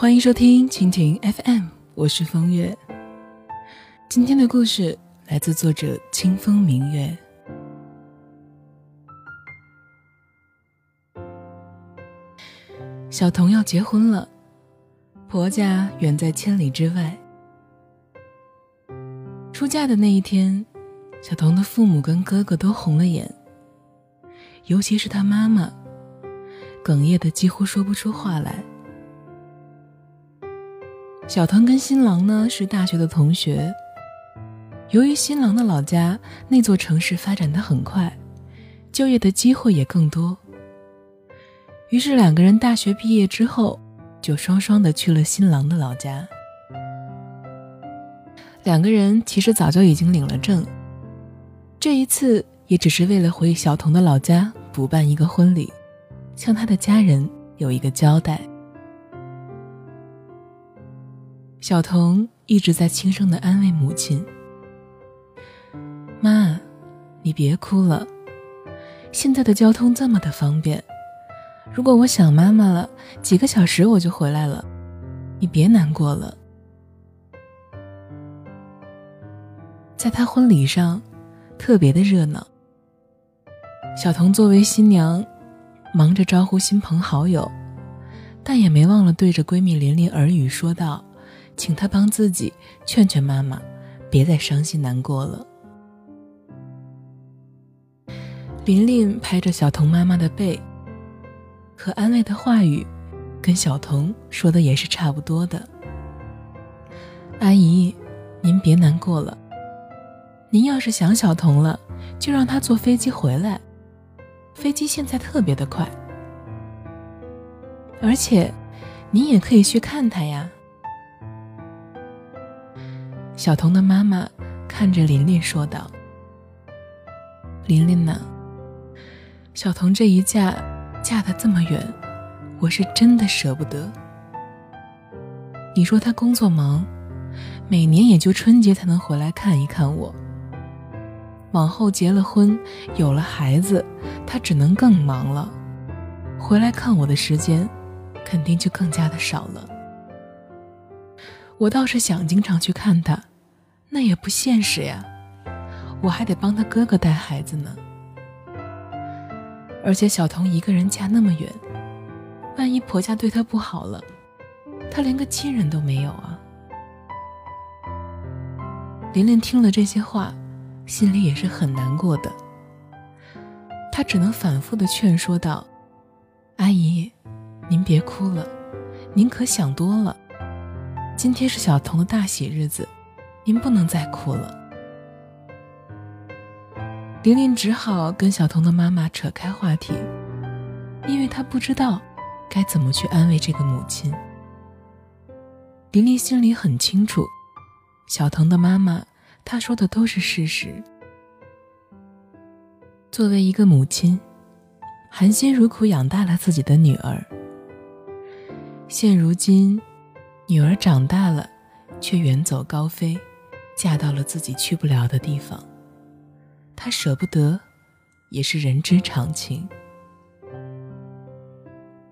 欢迎收听蜻蜓 FM，我是风月。今天的故事来自作者清风明月。小童要结婚了，婆家远在千里之外。出嫁的那一天，小童的父母跟哥哥都红了眼，尤其是他妈妈，哽咽的几乎说不出话来。小童跟新郎呢是大学的同学，由于新郎的老家那座城市发展的很快，就业的机会也更多。于是两个人大学毕业之后，就双双的去了新郎的老家。两个人其实早就已经领了证，这一次也只是为了回小童的老家补办一个婚礼，向他的家人有一个交代。小童一直在轻声的安慰母亲：“妈，你别哭了，现在的交通这么的方便。”如果我想妈妈了，几个小时我就回来了，你别难过了。在他婚礼上，特别的热闹。小童作为新娘，忙着招呼亲朋好友，但也没忘了对着闺蜜琳琳耳语说道：“请她帮自己劝劝妈妈，别再伤心难过了。”琳琳拍着小童妈妈的背。可安慰的话语，跟小童说的也是差不多的。阿姨，您别难过了。您要是想小童了，就让他坐飞机回来。飞机现在特别的快，而且，您也可以去看他呀。小童的妈妈看着琳琳说道：“琳琳呢？小童这一嫁……”嫁得这么远，我是真的舍不得。你说他工作忙，每年也就春节才能回来看一看我。往后结了婚，有了孩子，他只能更忙了，回来看我的时间，肯定就更加的少了。我倒是想经常去看他，那也不现实呀，我还得帮他哥哥带孩子呢。而且小童一个人嫁那么远，万一婆家对她不好了，她连个亲人都没有啊！琳琳听了这些话，心里也是很难过的。她只能反复的劝说道：“阿姨，您别哭了，您可想多了。今天是小童的大喜日子，您不能再哭了。”玲玲只好跟小童的妈妈扯开话题，因为她不知道该怎么去安慰这个母亲。玲玲心里很清楚，小童的妈妈她说的都是事实。作为一个母亲，含辛茹苦养大了自己的女儿，现如今，女儿长大了，却远走高飞，嫁到了自己去不了的地方。他舍不得，也是人之常情。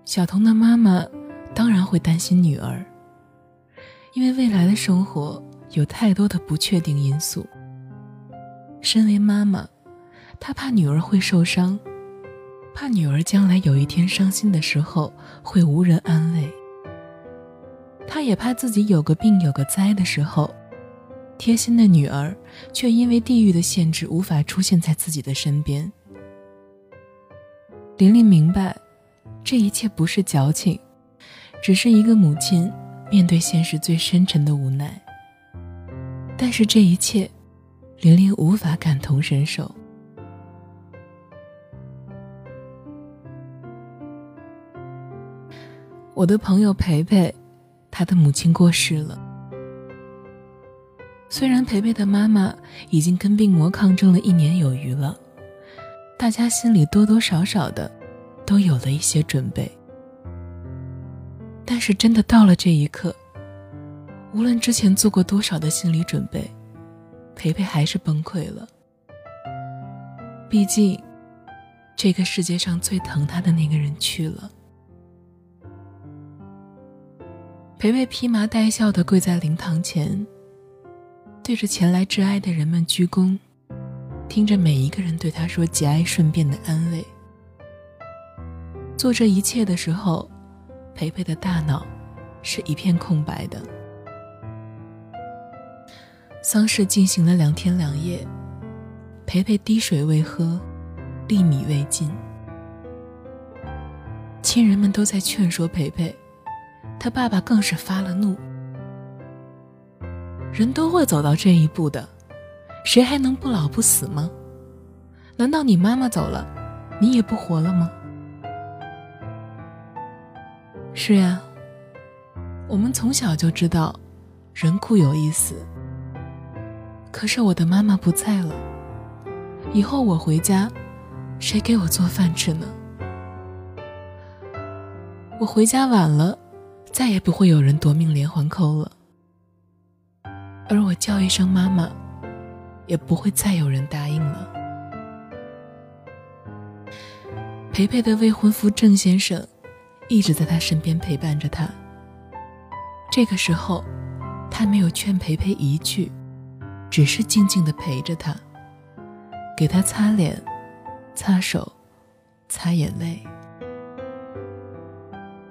小童的妈妈当然会担心女儿，因为未来的生活有太多的不确定因素。身为妈妈，她怕女儿会受伤，怕女儿将来有一天伤心的时候会无人安慰。她也怕自己有个病有个灾的时候。贴心的女儿，却因为地域的限制无法出现在自己的身边。玲玲明白，这一切不是矫情，只是一个母亲面对现实最深沉的无奈。但是这一切，玲玲无法感同身受。我的朋友培培，他的母亲过世了。虽然培培的妈妈已经跟病魔抗争了一年有余了，大家心里多多少少的都有了一些准备。但是真的到了这一刻，无论之前做过多少的心理准备，培培还是崩溃了。毕竟，这个世界上最疼他的那个人去了。培培披麻戴孝的跪在灵堂前，对着前来致哀的人们鞠躬，听着每一个人对他说节哀顺变的安慰。做这一切的时候，培培的大脑是一片空白的。丧事进行了两天两夜，培培滴水未喝，粒米未进。亲人们都在劝说培培，他爸爸更是发了怒。人都会走到这一步的，谁还能不老不死吗？难道你妈妈走了，你也不活了吗？是呀，我们从小就知道，人固有一死。可是我的妈妈不在了，以后我回家，谁给我做饭吃呢？我回家晚了，再也不会有人夺命连环扣了。而我叫一声妈妈，也不会再有人答应了。培培的未婚夫郑先生，一直在他身边陪伴着他。这个时候，他没有劝培培一句。只是静静的陪着他，给他擦脸、擦手、擦眼泪。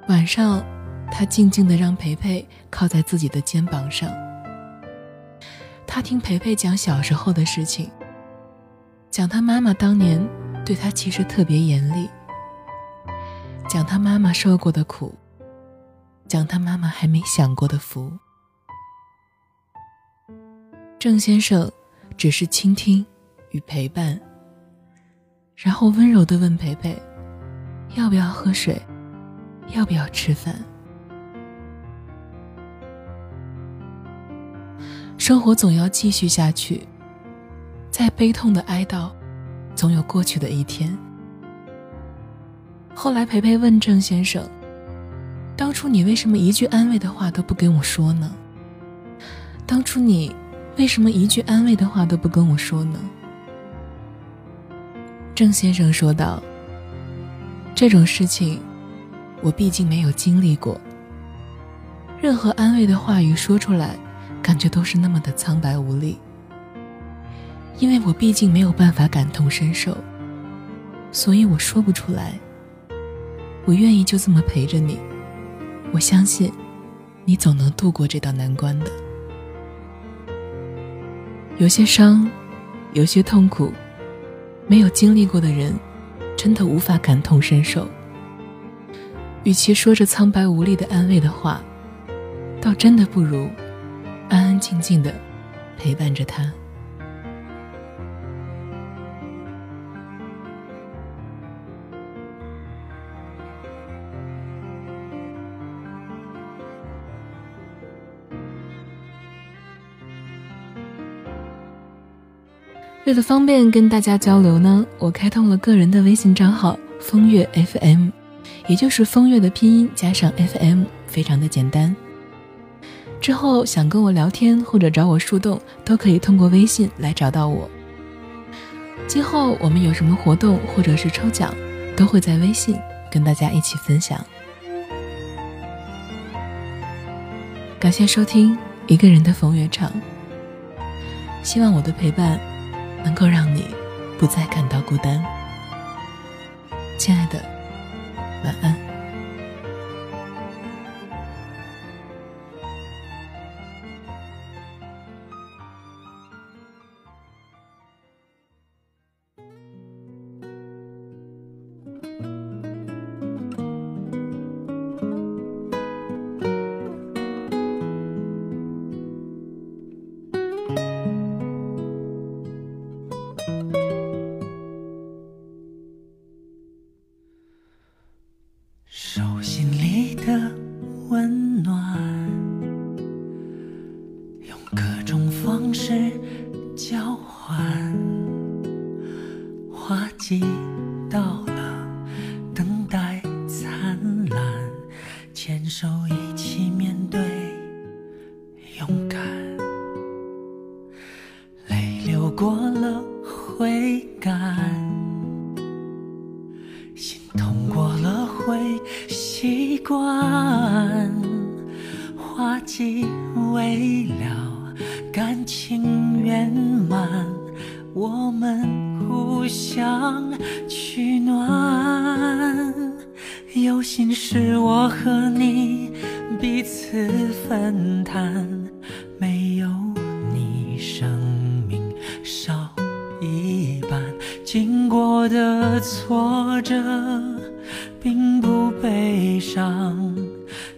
晚上，他静静的让培培靠在自己的肩膀上。他听培培讲小时候的事情，讲他妈妈当年对他其实特别严厉，讲他妈妈受过的苦，讲他妈妈还没享过的福。郑先生只是倾听与陪伴，然后温柔的问培培：“要不要喝水？要不要吃饭？”生活总要继续下去，再悲痛的哀悼，总有过去的一天。后来，培培问郑先生：“当初你为什么一句安慰的话都不跟我说呢？当初你……”为什么一句安慰的话都不跟我说呢？郑先生说道：“这种事情，我毕竟没有经历过。任何安慰的话语说出来，感觉都是那么的苍白无力。因为我毕竟没有办法感同身受，所以我说不出来。我愿意就这么陪着你，我相信，你总能度过这道难关的。”有些伤，有些痛苦，没有经历过的人，真的无法感同身受。与其说着苍白无力的安慰的话，倒真的不如安安静静的陪伴着他。为了方便跟大家交流呢，我开通了个人的微信账号“风月 FM”，也就是风月的拼音加上 FM，非常的简单。之后想跟我聊天或者找我树洞，都可以通过微信来找到我。今后我们有什么活动或者是抽奖，都会在微信跟大家一起分享。感谢收听一个人的风月场，希望我的陪伴。能够让你不再感到孤单，亲爱的，晚安。交换，花季到了，等待灿烂，牵手一起面对，勇敢。泪流过了会干，心痛过了会习惯。花季未了，感情圆满，我们互相取暖。有心事我和你彼此分担，没有你生命少一半。经过的挫折并不悲伤，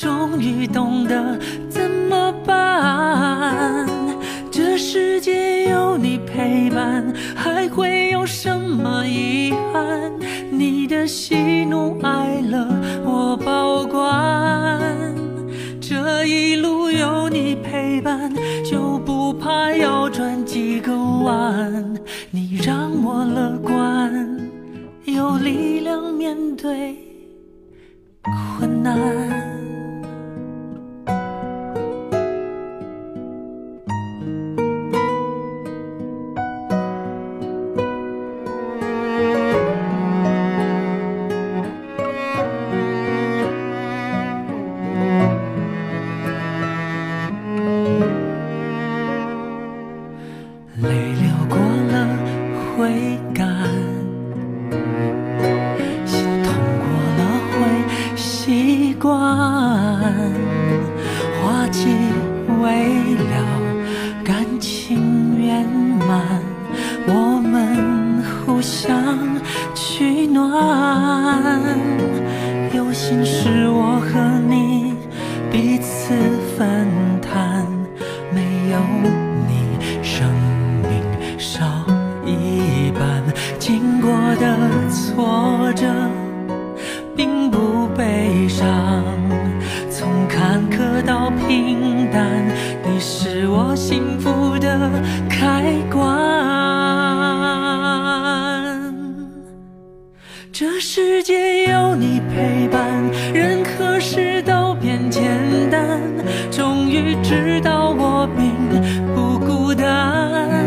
终于懂得怎么办。这世界有你陪伴，还会有什么遗憾？你的喜怒哀乐我保管，这一路有你陪伴，就不怕要转几个弯。你让我乐观，有力量面对困难。这世界有你陪伴，任何事都变简单。终于知道我并不孤单。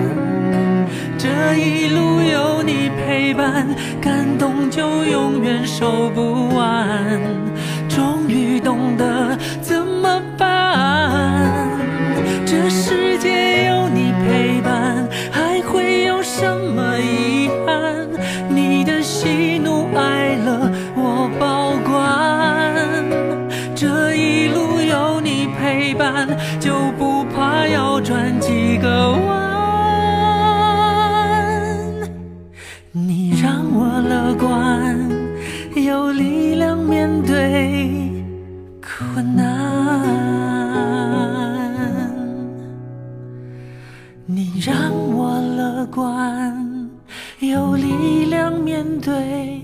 这一路有你陪伴，感动就永远收不完。让我乐观有力量面对